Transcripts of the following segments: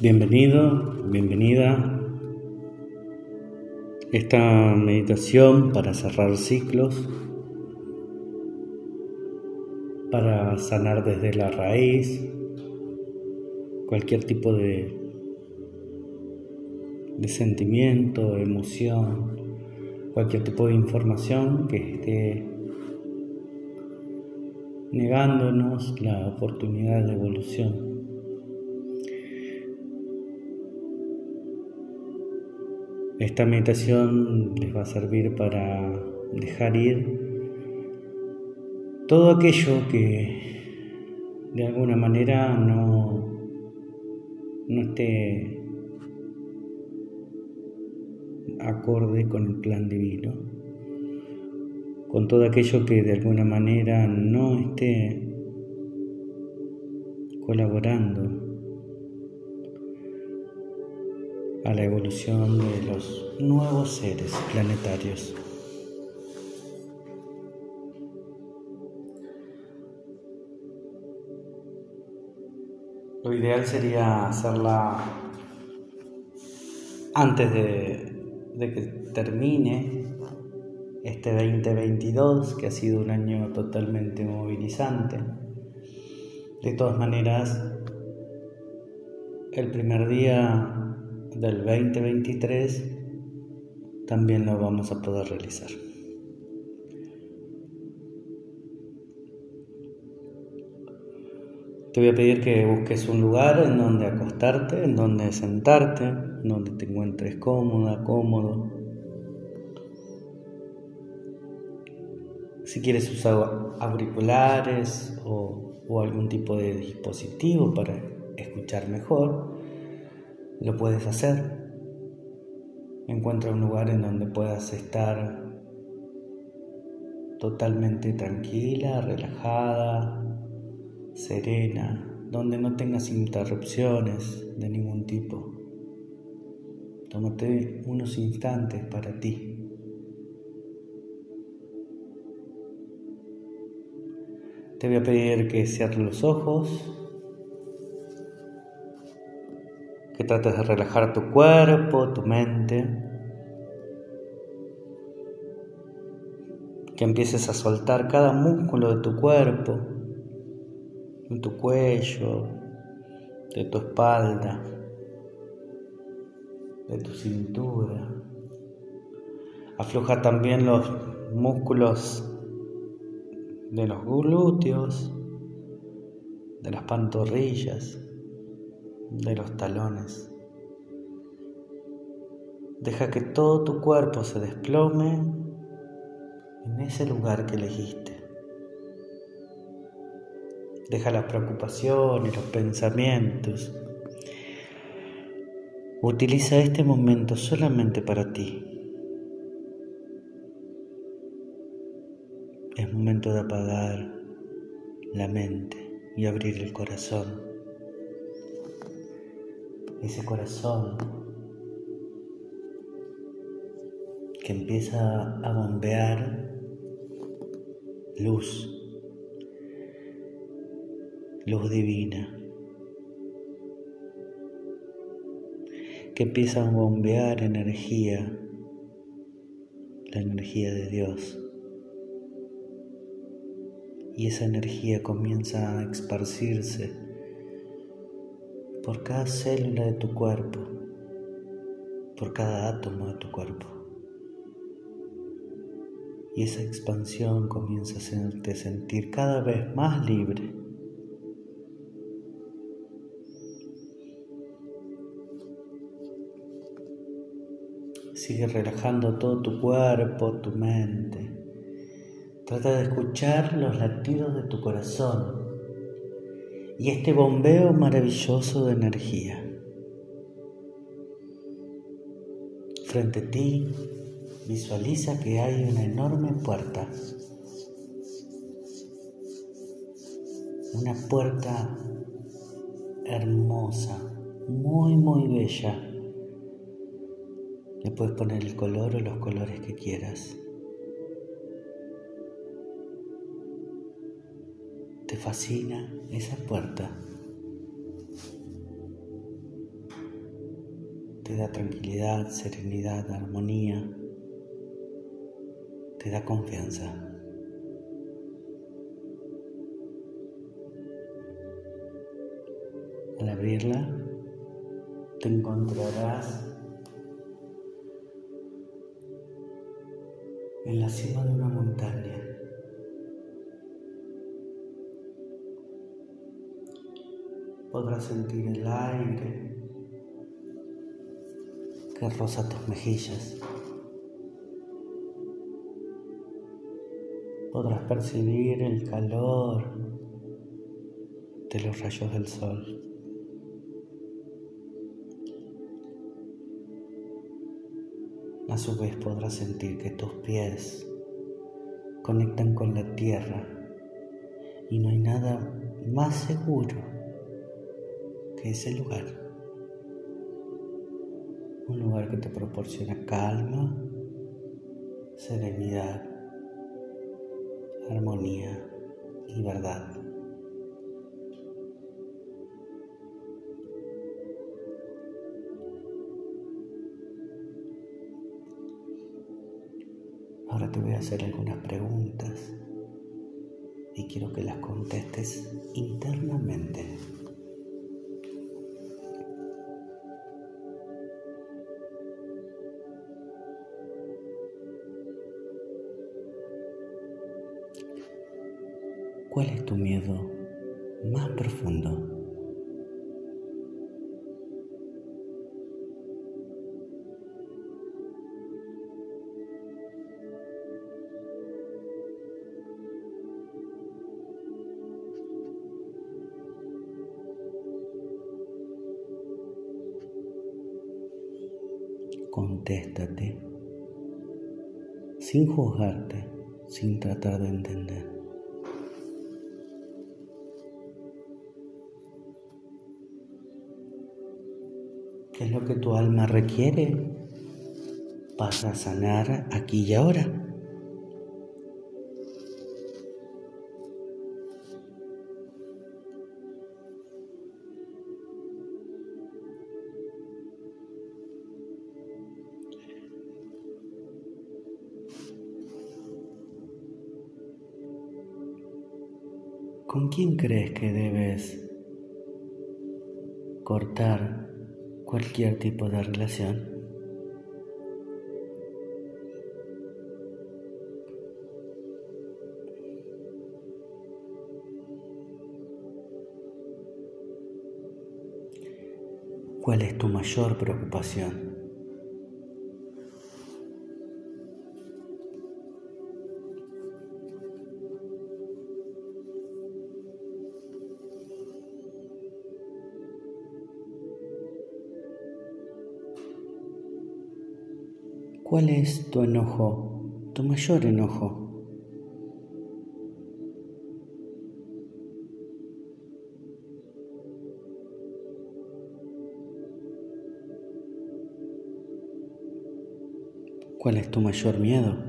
Bienvenido, bienvenida. Esta meditación para cerrar ciclos, para sanar desde la raíz cualquier tipo de, de sentimiento, emoción, cualquier tipo de información que esté negándonos la oportunidad de evolución. Esta meditación les va a servir para dejar ir todo aquello que de alguna manera no, no esté acorde con el plan divino, con todo aquello que de alguna manera no esté colaborando a la evolución de los nuevos seres planetarios. Lo ideal sería hacerla antes de, de, que termine este 2022, que ha sido un año totalmente movilizante. De todas maneras, el primer día del 2023 también lo vamos a poder realizar. Te voy a pedir que busques un lugar en donde acostarte, en donde sentarte, en donde te encuentres cómoda, cómodo. Si quieres usar auriculares o, o algún tipo de dispositivo para escuchar mejor, lo puedes hacer. Encuentra un lugar en donde puedas estar totalmente tranquila, relajada, serena, donde no tengas interrupciones de ningún tipo. Tómate unos instantes para ti. Te voy a pedir que cierres los ojos trates de relajar tu cuerpo, tu mente, que empieces a soltar cada músculo de tu cuerpo, de tu cuello, de tu espalda, de tu cintura. Afloja también los músculos de los glúteos, de las pantorrillas de los talones. Deja que todo tu cuerpo se desplome en ese lugar que elegiste. Deja la preocupación y los pensamientos. Utiliza este momento solamente para ti. Es momento de apagar la mente y abrir el corazón ese corazón que empieza a bombear luz, luz divina, que empieza a bombear energía, la energía de Dios. Y esa energía comienza a esparcirse por cada célula de tu cuerpo, por cada átomo de tu cuerpo. Y esa expansión comienza a hacerte sentir cada vez más libre. Sigue relajando todo tu cuerpo, tu mente. Trata de escuchar los latidos de tu corazón y este bombeo maravilloso de energía. Frente a ti visualiza que hay una enorme puerta. Una puerta hermosa, muy, muy bella. Le puedes poner el color o los colores que quieras. Te fascina esa puerta. da tranquilidad, serenidad, armonía, te da confianza. Al abrirla, te encontrarás en la cima de una montaña. Podrás sentir el aire que roza tus mejillas. Podrás percibir el calor de los rayos del sol. A su vez podrás sentir que tus pies conectan con la tierra y no hay nada más seguro que ese lugar. Un lugar que te proporciona calma, serenidad, armonía y verdad. Ahora te voy a hacer algunas preguntas y quiero que las contestes internamente. ¿Cuál es tu miedo más profundo? Contéstate sin juzgarte, sin tratar de entender. ¿Qué es lo que tu alma requiere para sanar aquí y ahora? ¿Con quién crees que debes cortar cualquier tipo de relación? ¿Cuál es tu mayor preocupación? ¿Cuál es tu enojo, tu mayor enojo? ¿Cuál es tu mayor miedo?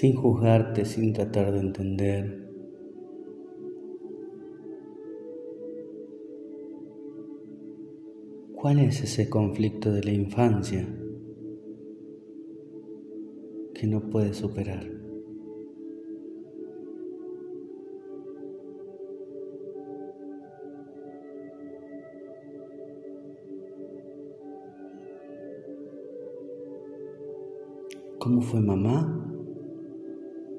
Sin juzgarte, sin tratar de entender. ¿Cuál es ese conflicto de la infancia que no puedes superar? ¿Cómo fue mamá?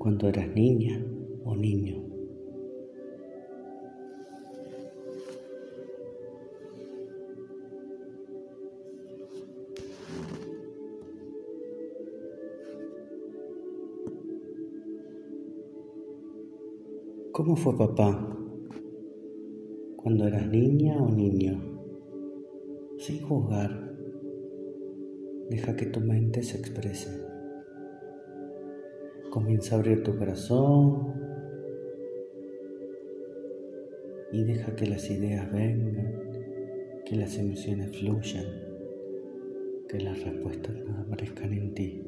Cuando eras niña o niño. ¿Cómo fue papá cuando eras niña o niño? Sin juzgar, deja que tu mente se exprese. Comienza a abrir tu corazón. y deja que las ideas vengan, que las emociones fluyan, que las respuestas aparezcan en ti.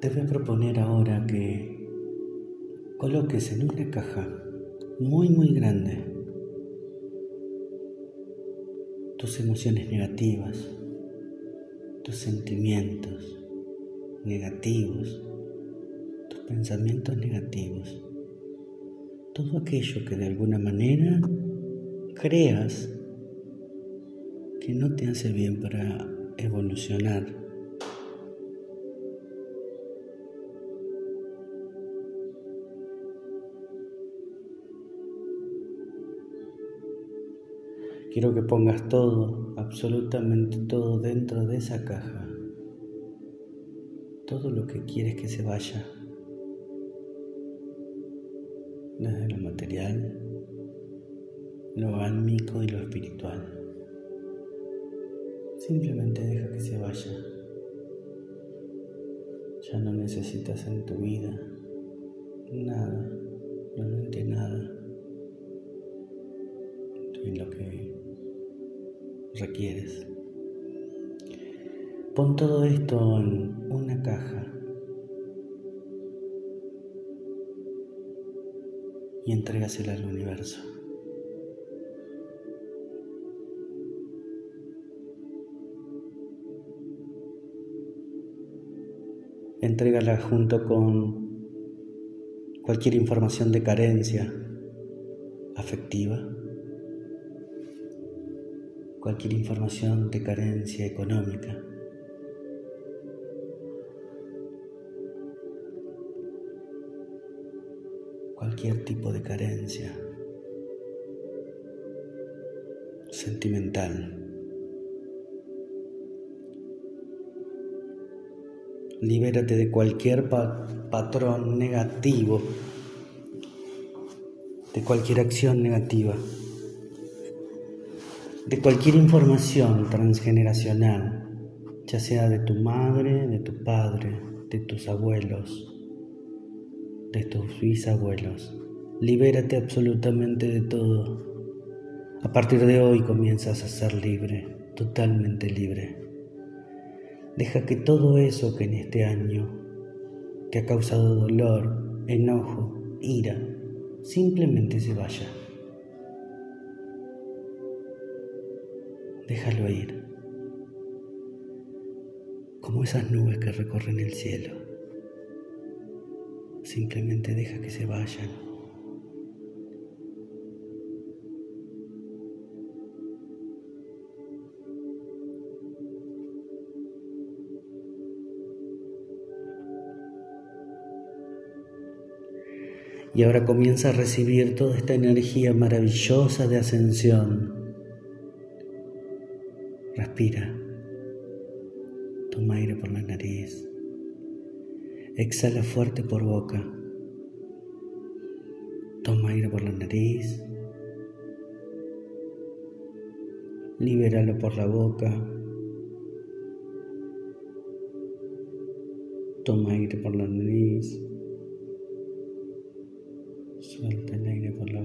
Te voy a proponer ahora que coloques en una caja muy muy grande tus emociones negativas, tus sentimientos negativos, tus pensamientos negativos, todo aquello que de alguna manera creas que no te hace bien para evolucionar. Quiero que pongas todo, absolutamente todo dentro de esa caja. Todo lo que quieres que se vaya. Desde lo material, lo álmico y lo espiritual. Simplemente deja que se vaya. Ya no necesitas en tu vida nada, realmente nada en lo que requieres. Pon todo esto en una caja y entrégasela al universo. Entrégala junto con cualquier información de carencia afectiva cualquier información de carencia económica. Cualquier tipo de carencia sentimental. Libérate de cualquier patrón negativo, de cualquier acción negativa de cualquier información transgeneracional, ya sea de tu madre, de tu padre, de tus abuelos, de tus bisabuelos. Libérate absolutamente de todo. A partir de hoy comienzas a ser libre, totalmente libre. Deja que todo eso que en este año te ha causado dolor, enojo, ira, simplemente se vaya. Déjalo ir, como esas nubes que recorren el cielo. Simplemente deja que se vayan. Y ahora comienza a recibir toda esta energía maravillosa de ascensión Respira. Toma aire por la nariz. Exhala fuerte por boca. Toma aire por la nariz. Libéralo por la boca. Toma aire por la nariz. Suelta el aire por la.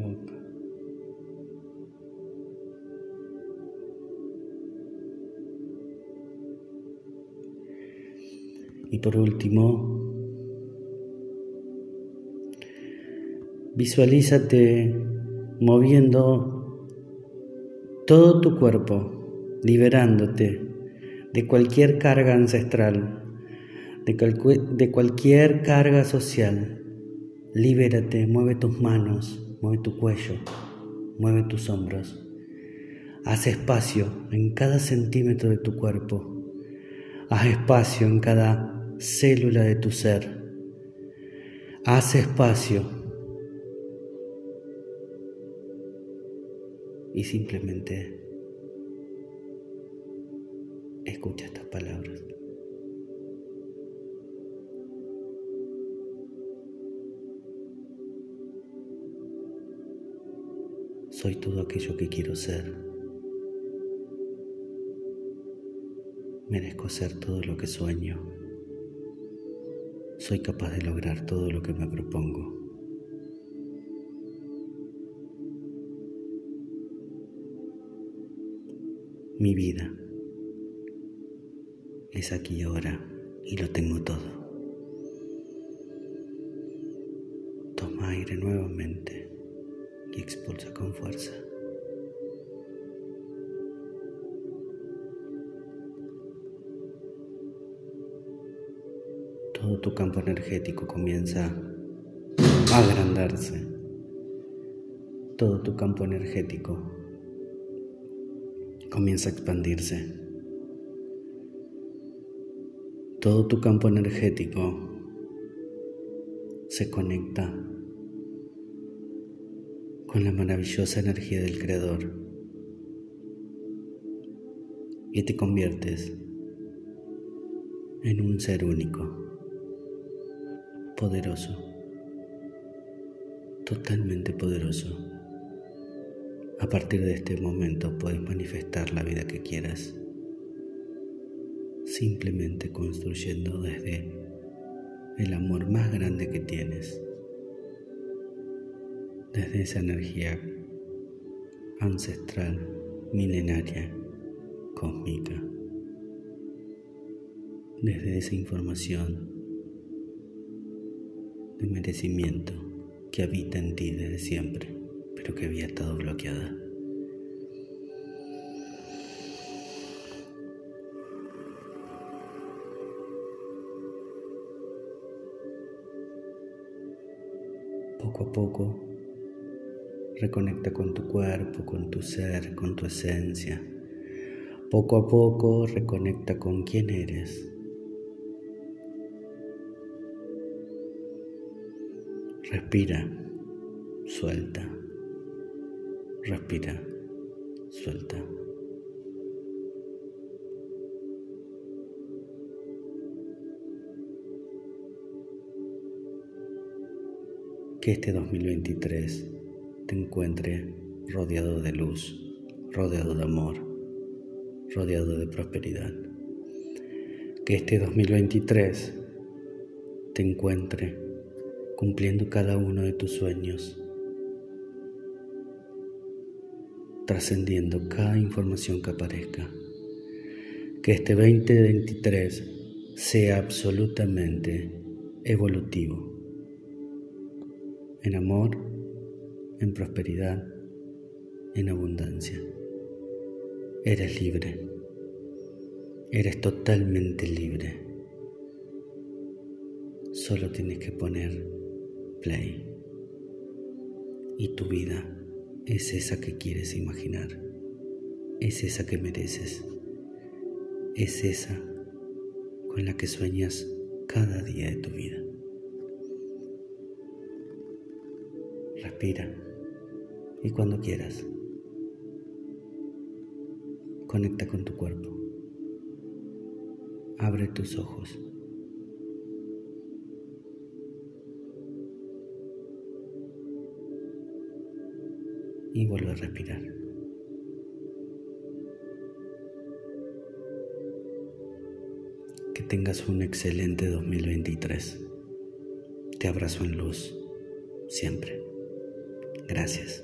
Y por último, visualízate moviendo todo tu cuerpo, liberándote de cualquier carga ancestral, de, cualquier carga social. Libérate, mueve tus manos, mueve tu cuello, mueve tus hombros. Haz espacio en cada centímetro de tu cuerpo. Haz espacio en cada célula de tu ser. Haz espacio y simplemente escucha estas palabras. Soy todo aquello que quiero ser. Merezco ser todo lo que sueño. Soy capaz de lograr todo lo que me propongo. Mi vida es aquí y ahora y lo tengo todo. Toma aire nuevamente y expulsa con fuerza. Todo tu campo energético comienza a agrandarse. Todo tu campo energético comienza a expandirse. Todo tu campo energético se conecta con la maravillosa energía del Creador y te conviertes en un ser único, poderoso, totalmente poderoso. A partir de este momento puedes manifestar la vida que quieras, simplemente construyendo desde el amor más grande que tienes. Desde esa energía ancestral, milenaria, cósmica, desde esa información de merecimiento que habita en ti desde siempre, pero que había estado bloqueada. Poco a poco Reconecta con tu cuerpo, con tu ser, con tu esencia. Poco a poco reconecta con quién eres. Respira, suelta. Respira, suelta. Que este 2023 te encuentre rodeado de luz, rodeado de amor, rodeado de prosperidad. Que este 2023 te encuentre cumpliendo cada uno de tus sueños, trascendiendo cada información que aparezca. Que este 2023 sea absolutamente evolutivo en amor en prosperidad, en abundancia. Eres libre, eres totalmente libre. Solo tienes que poner play y tu vida es esa que quieres imaginar, es esa que mereces, es esa con la que sueñas cada día de tu vida. Respira y cuando quieras. Conecta con tu cuerpo. Abre tus ojos. Y vuelve a respirar. Que tengas un excelente 2023. Te abrazo en luz, siempre. Gracias.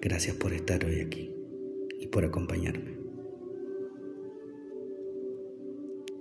Gracias por estar hoy aquí y por acompañarme.